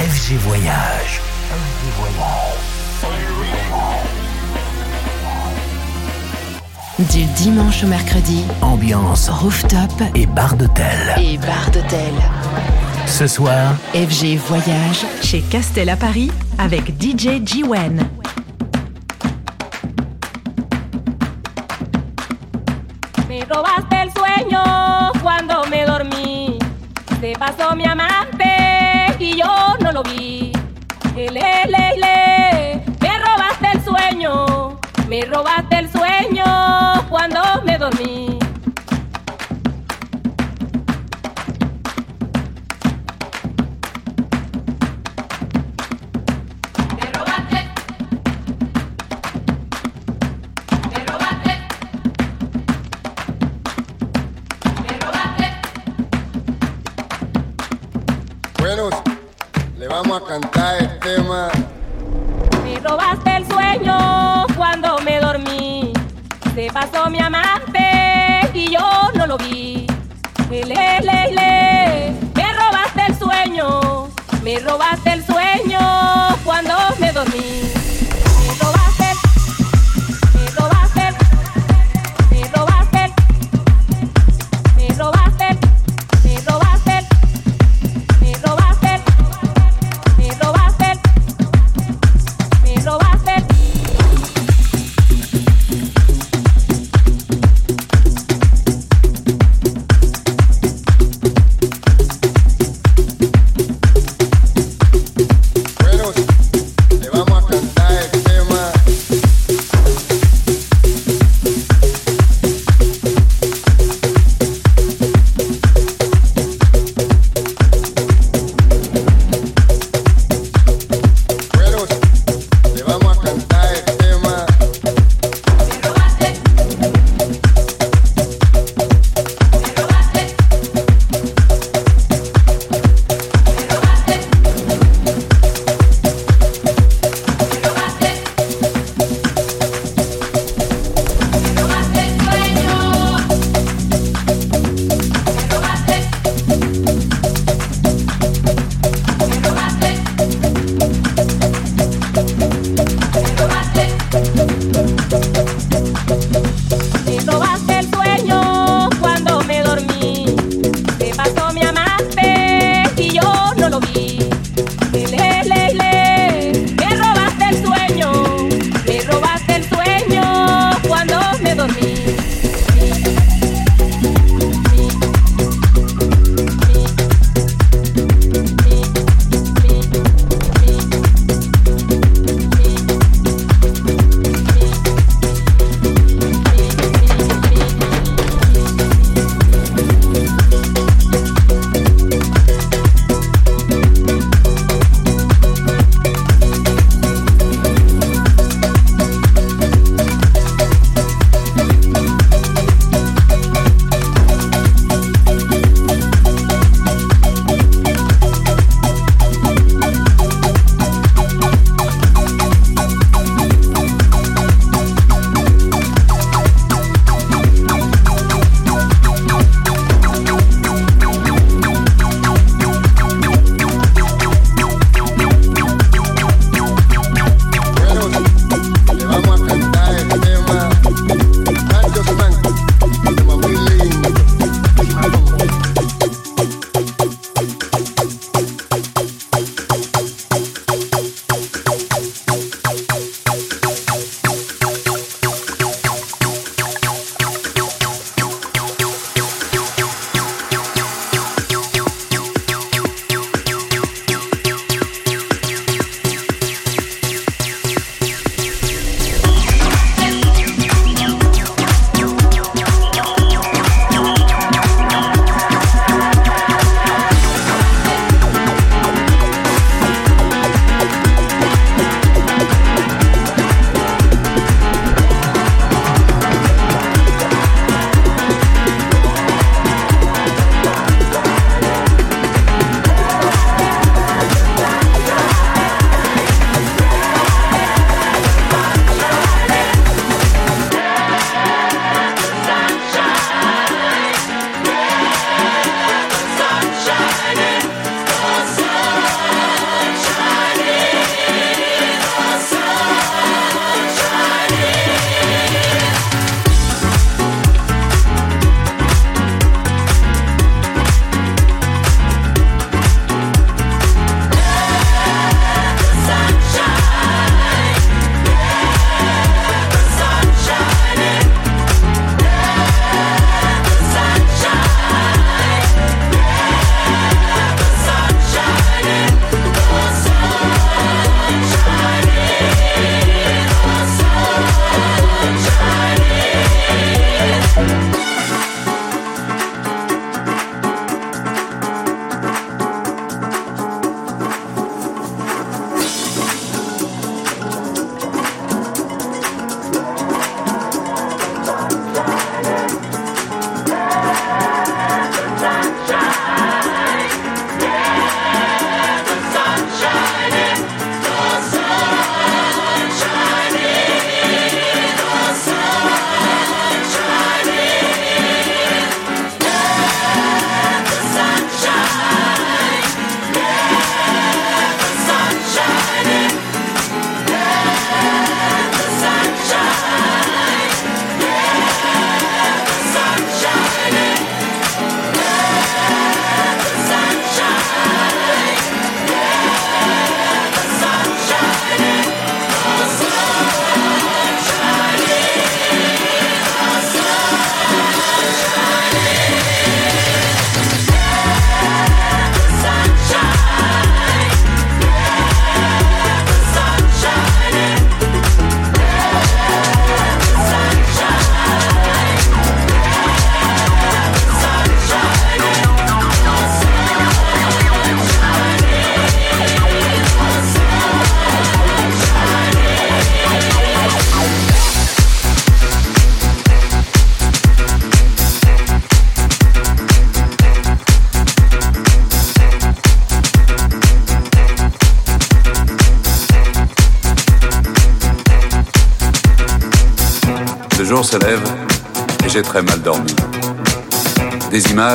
FG Voyage. FG Voyage. Du dimanche au mercredi, ambiance rooftop et bar d'hôtel. Et bar d'hôtel. Ce soir, FG Voyage chez Castel à Paris avec DJ G-Wen. Lo vi. Me robaste el sueño. Me robaste el sueño cuando me dormí.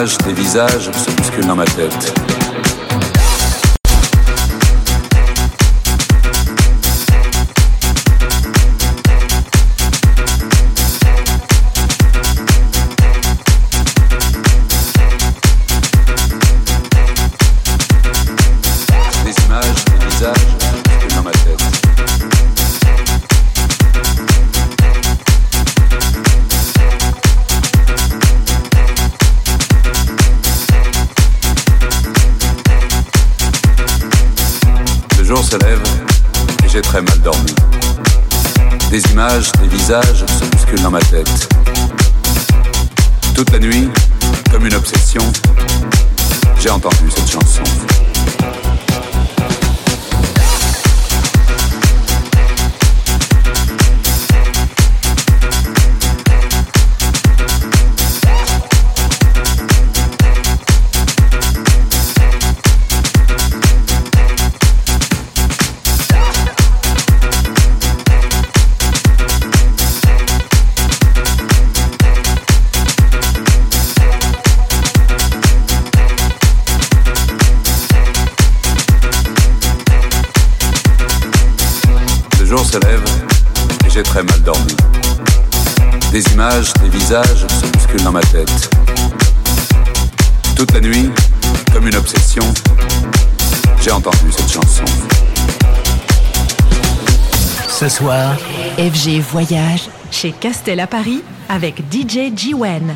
images, tes visages se bousculent dans ma tête. Voyage chez Castel à Paris avec DJ Jiwen.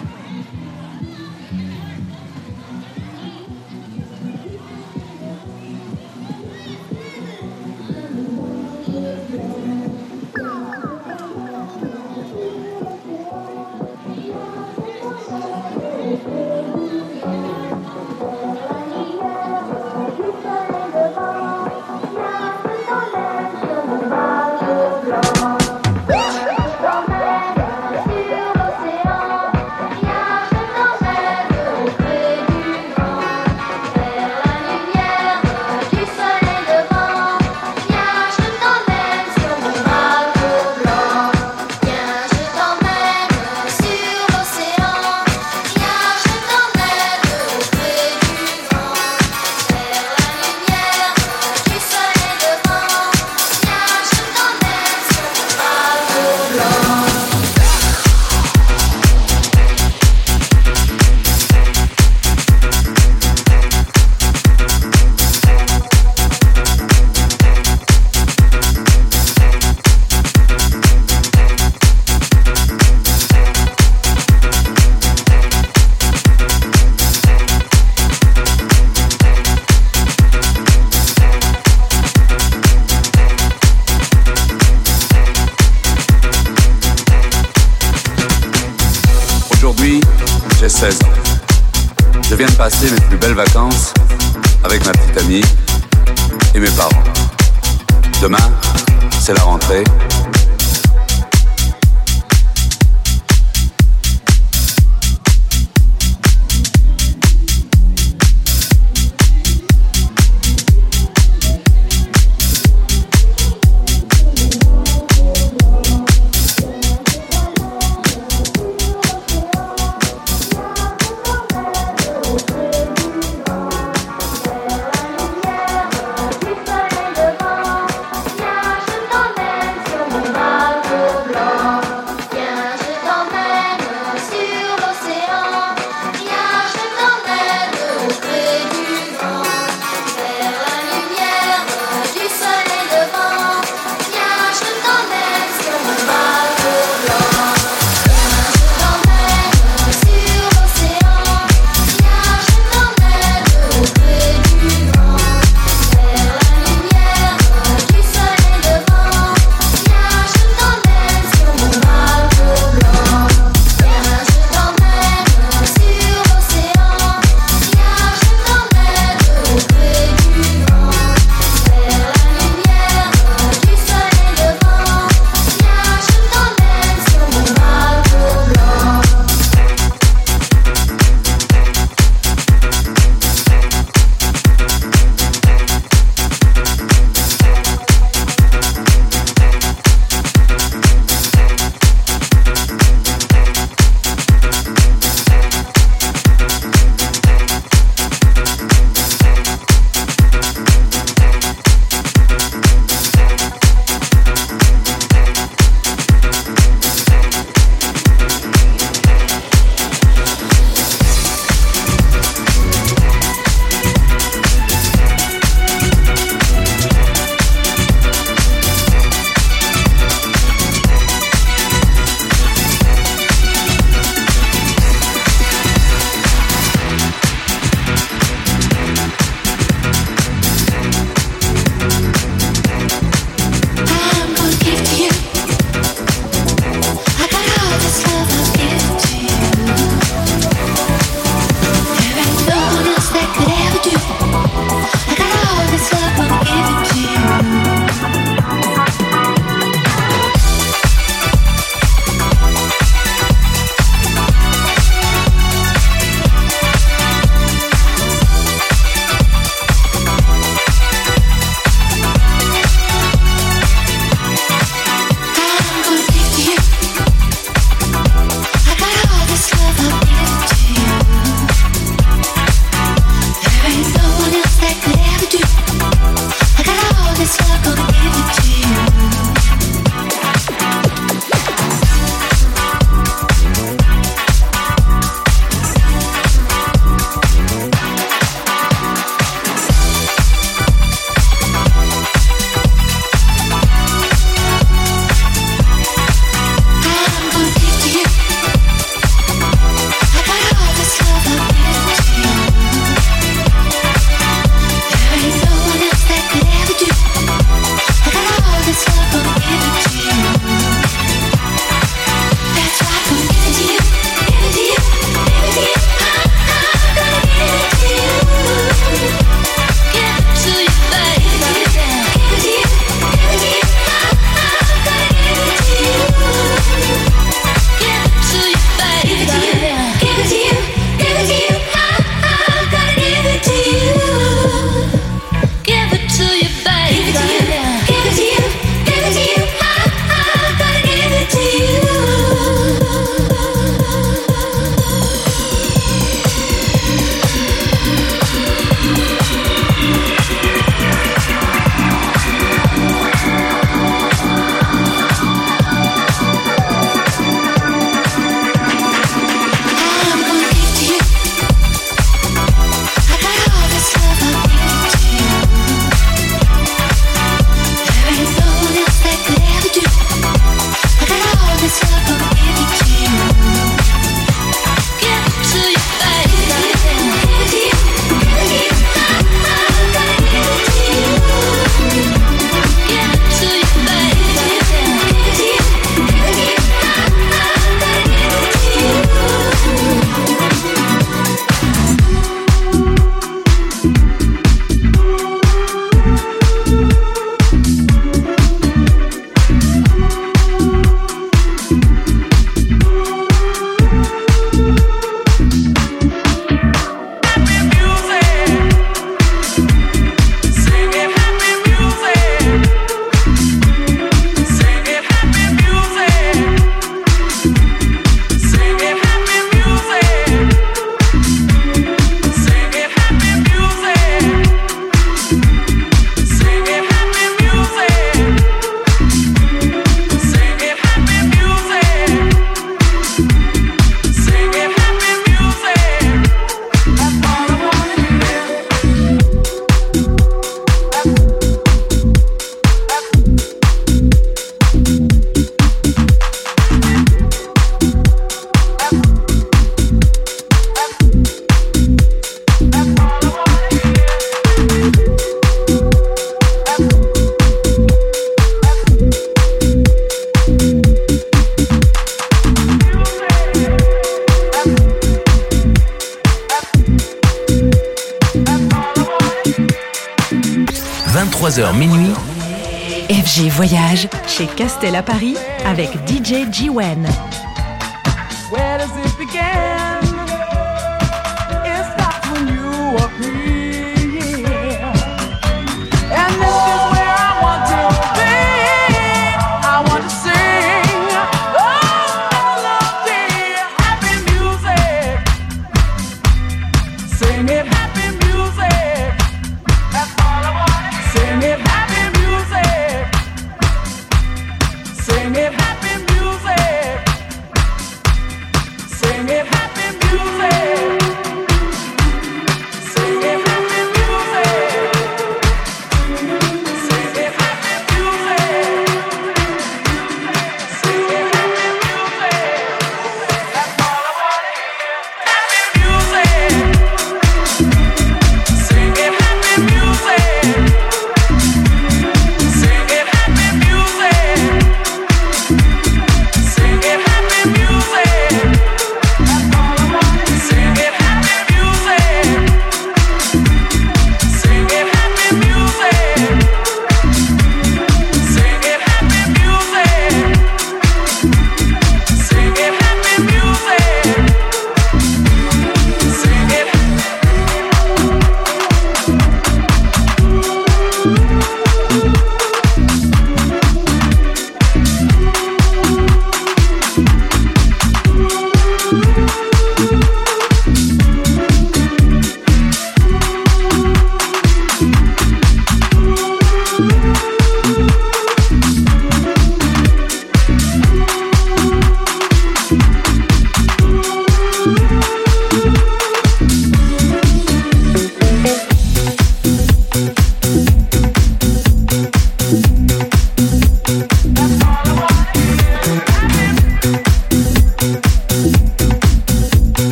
23h minuit. FG Voyage chez Castel à Paris avec DJ G-Wen.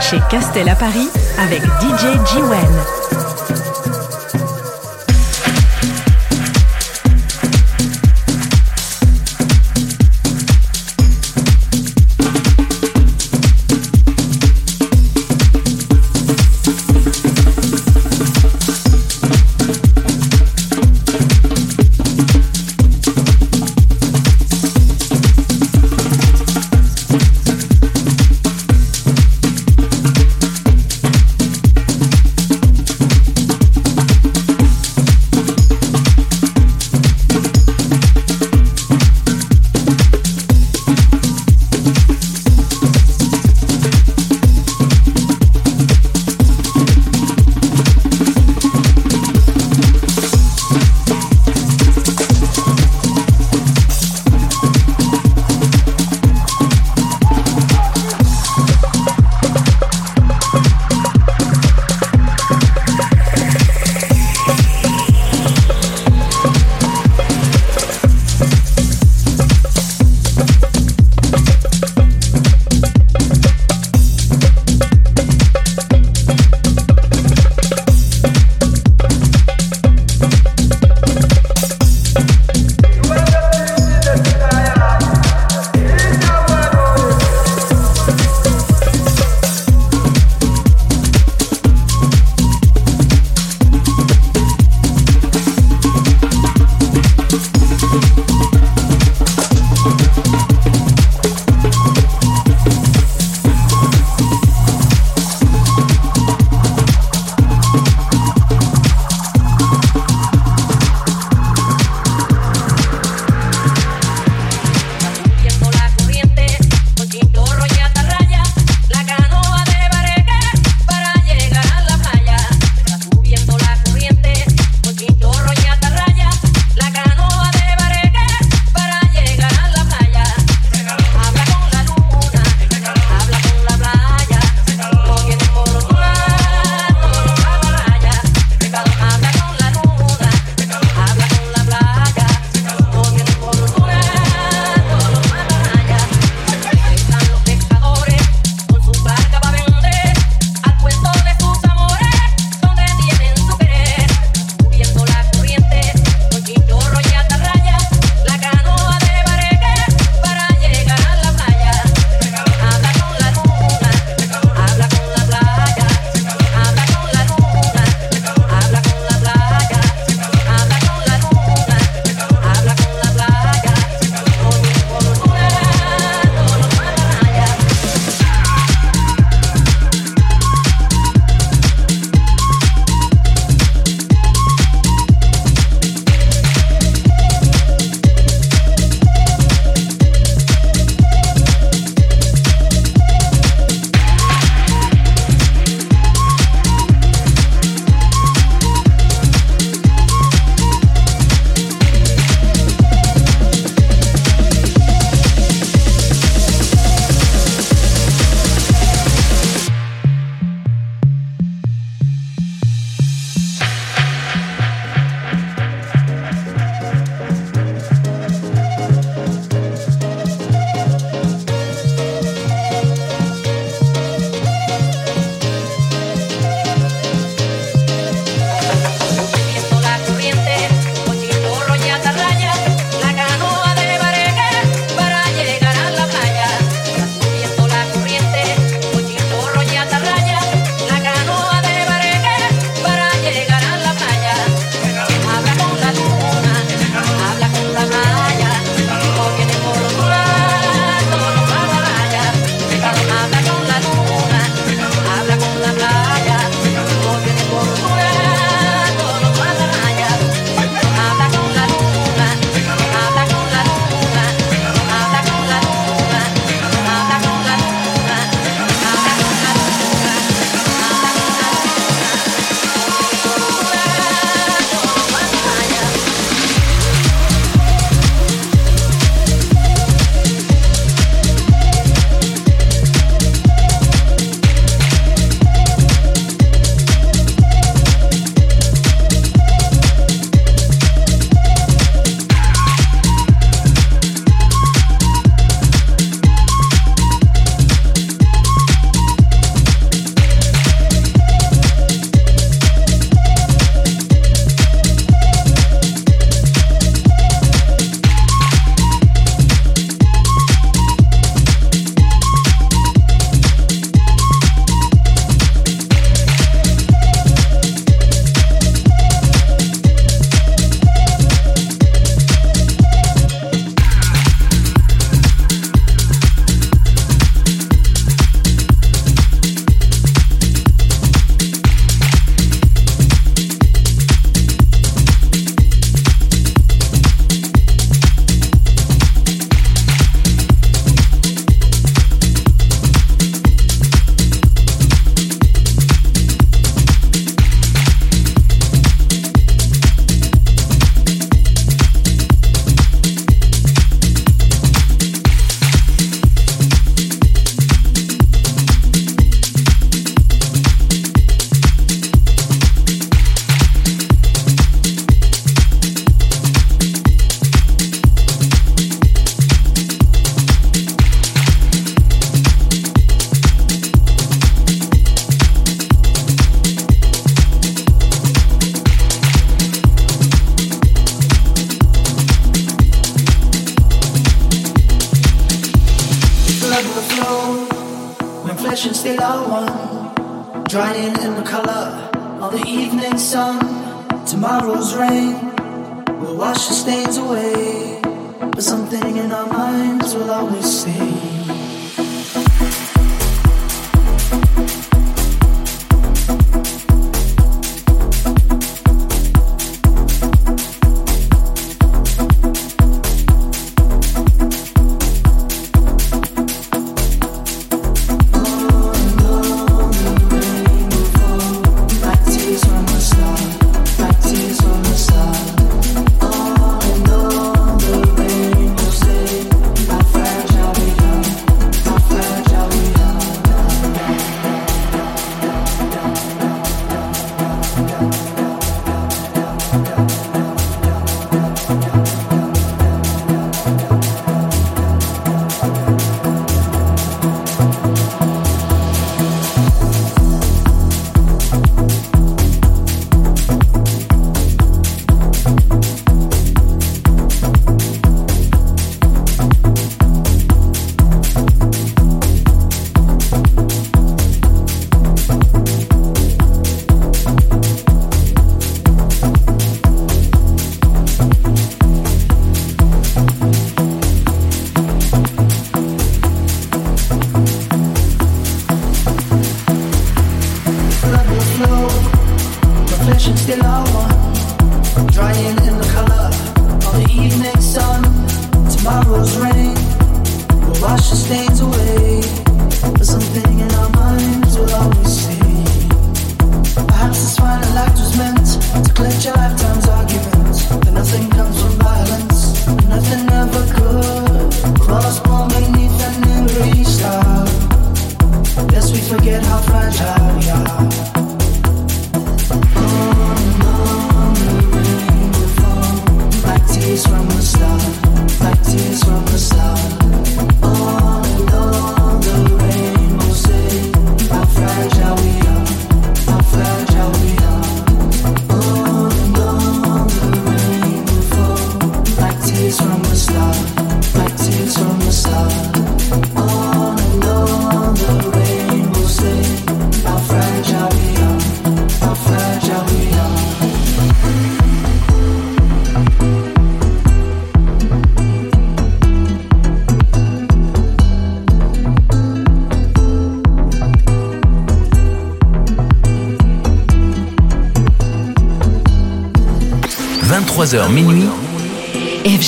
Chez Castel à Paris avec DJ G-Wen.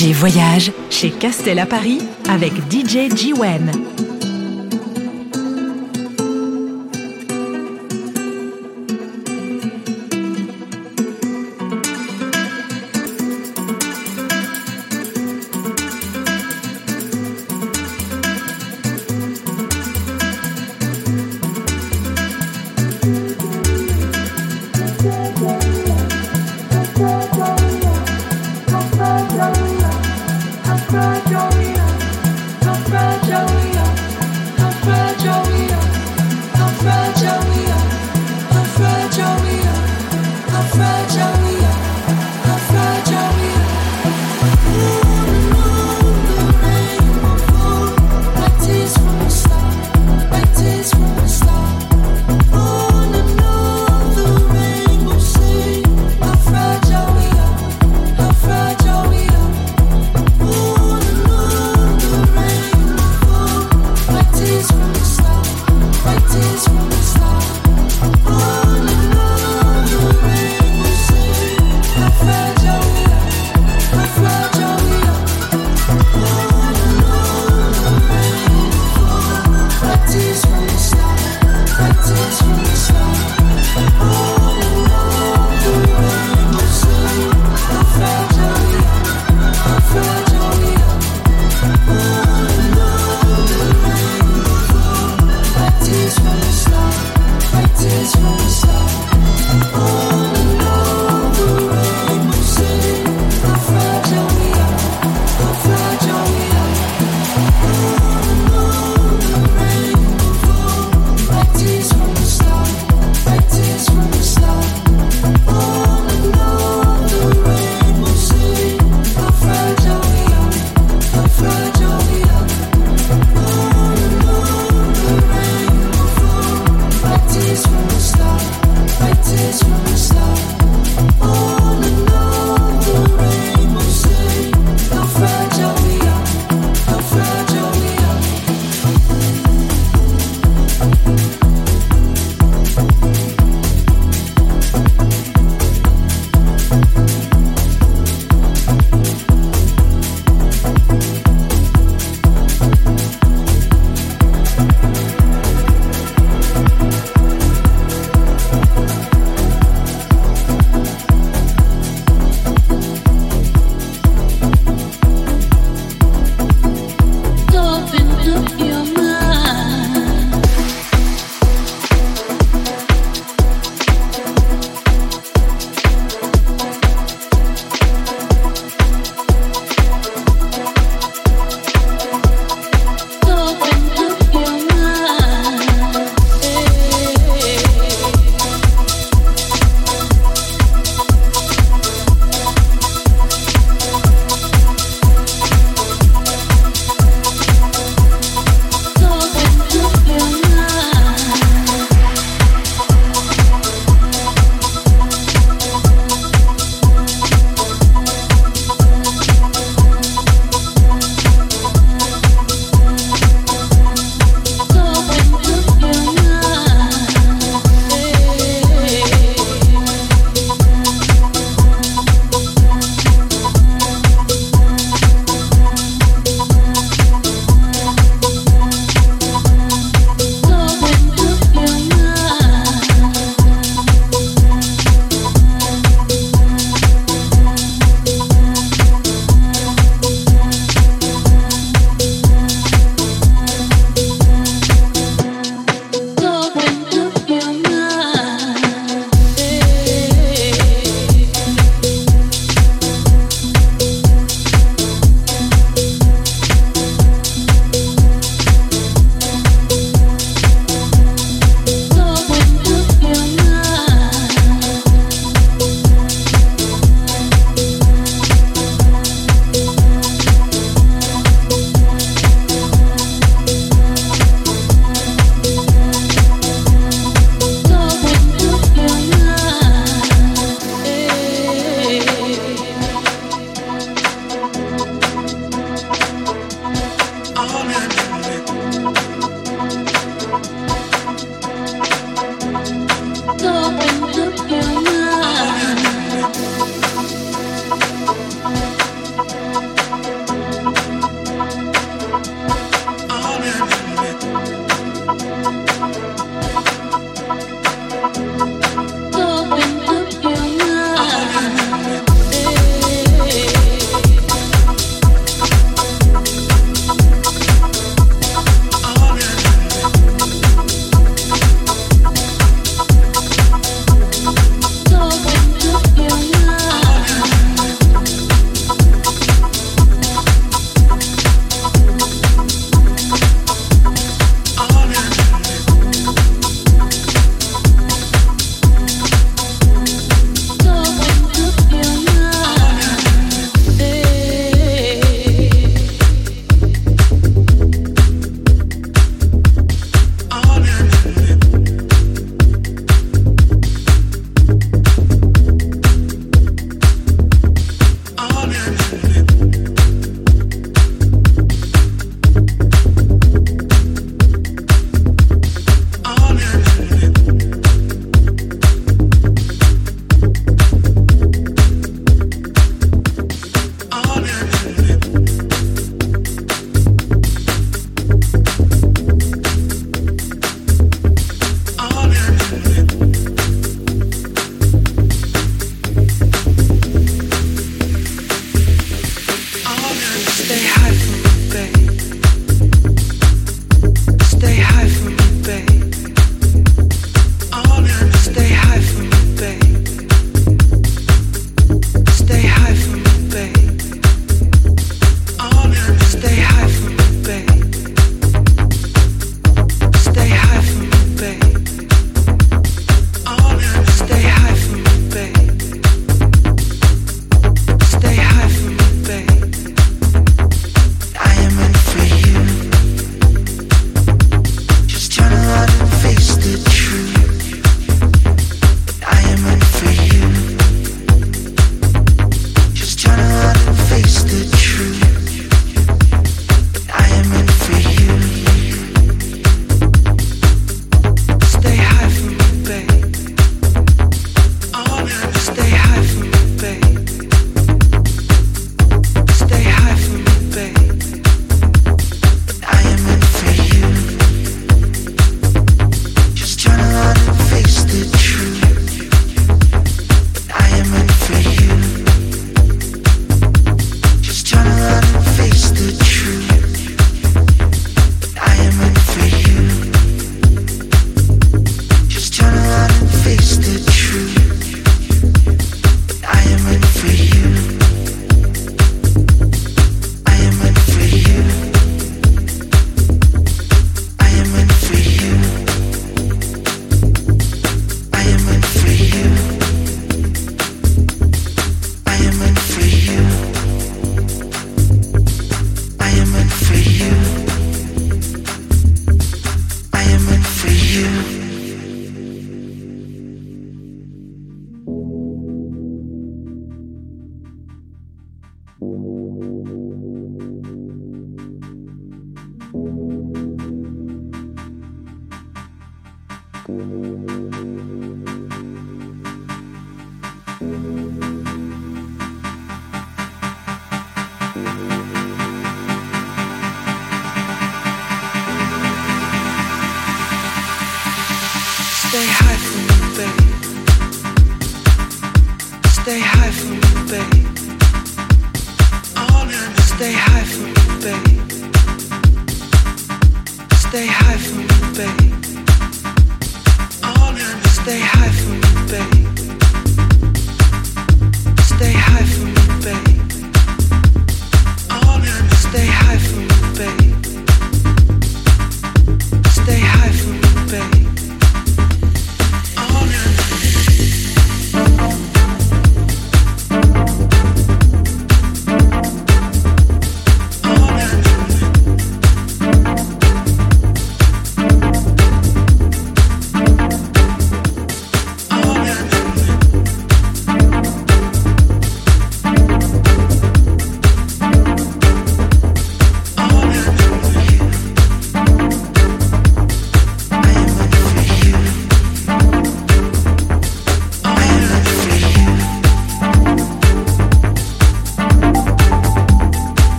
FG Voyage chez Castel à Paris avec DJ G-Wen.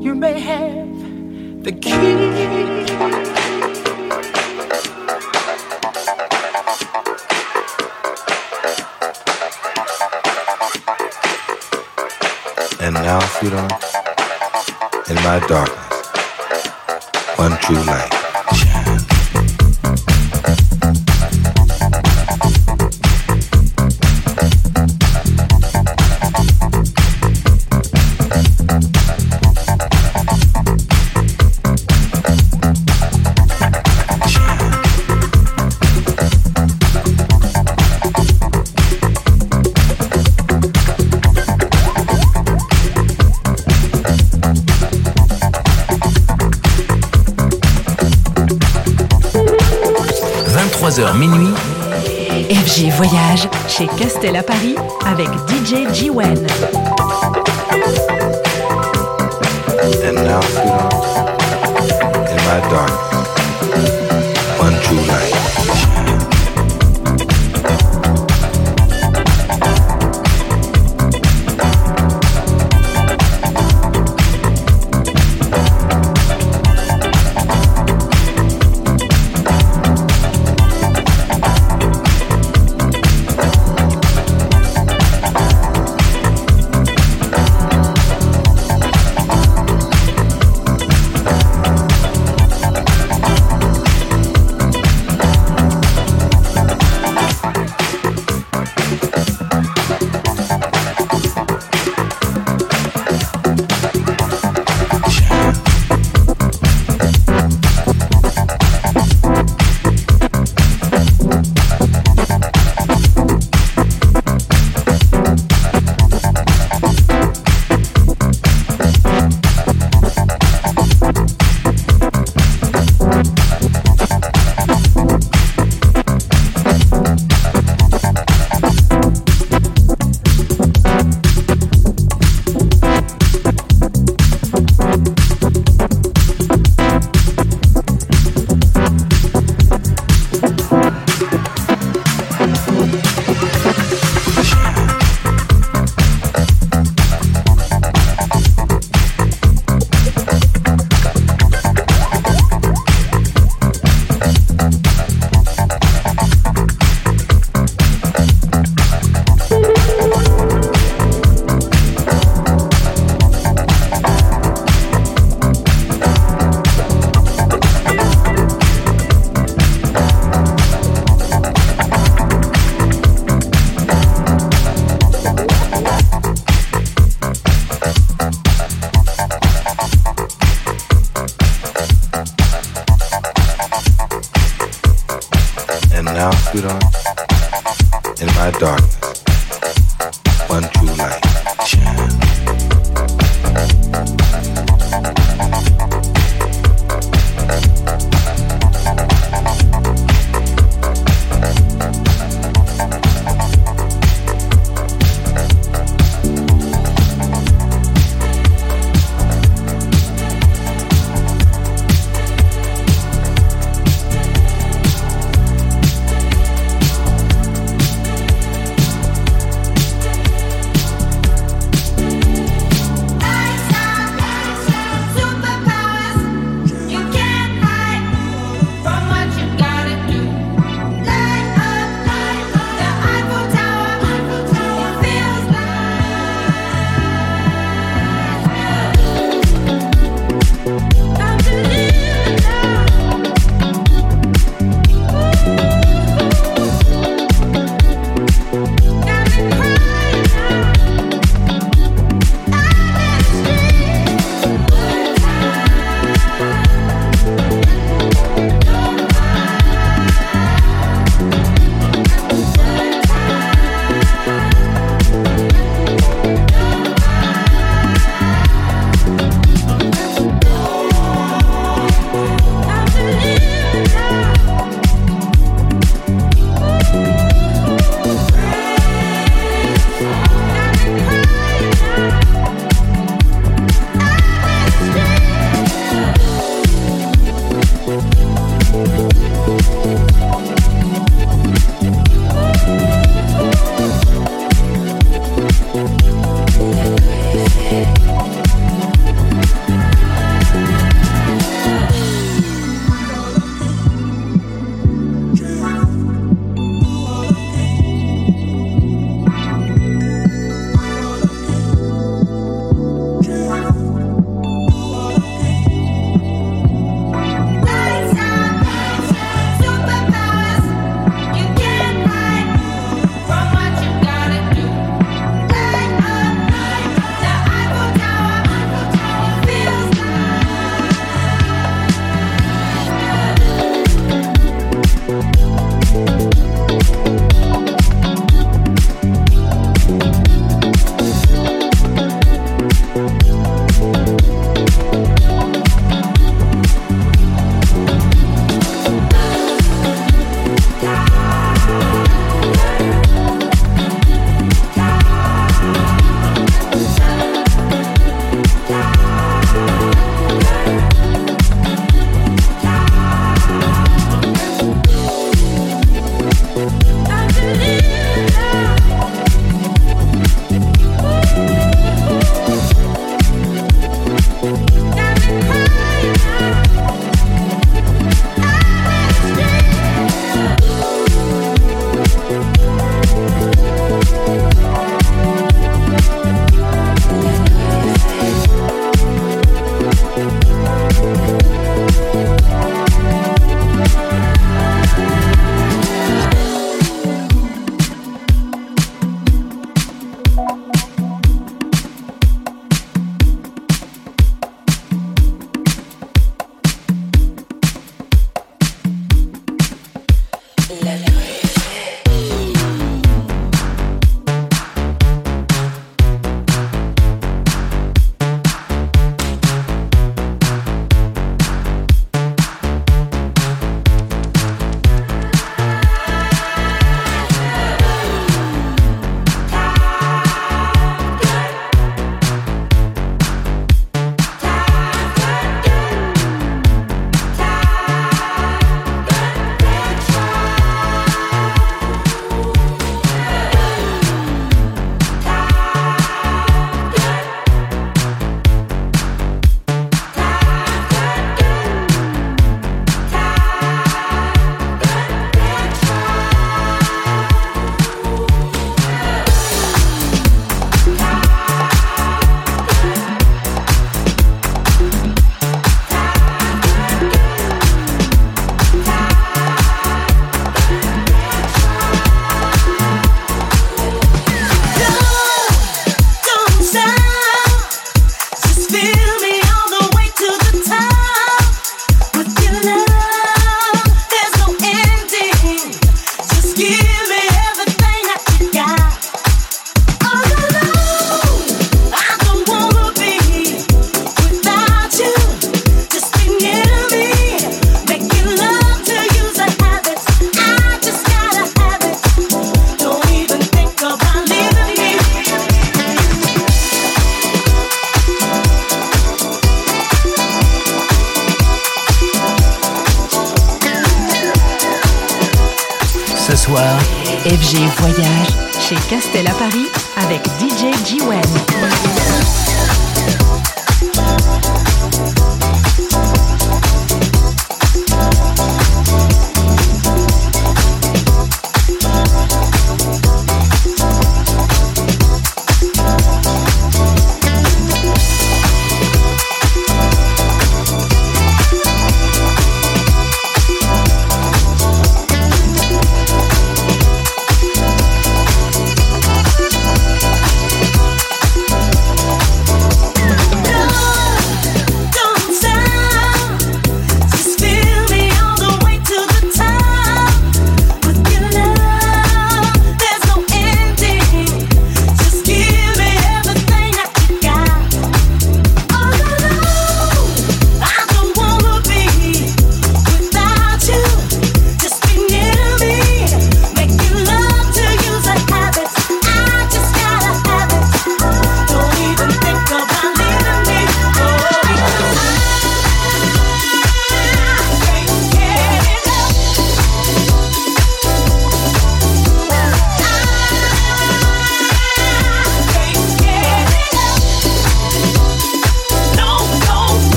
you may have the key. And now, sweetheart, in my darkness, one true light. Minuit. FG Voyage chez Castel à Paris avec DJ G-Wen. And now, in my darkness, one true light.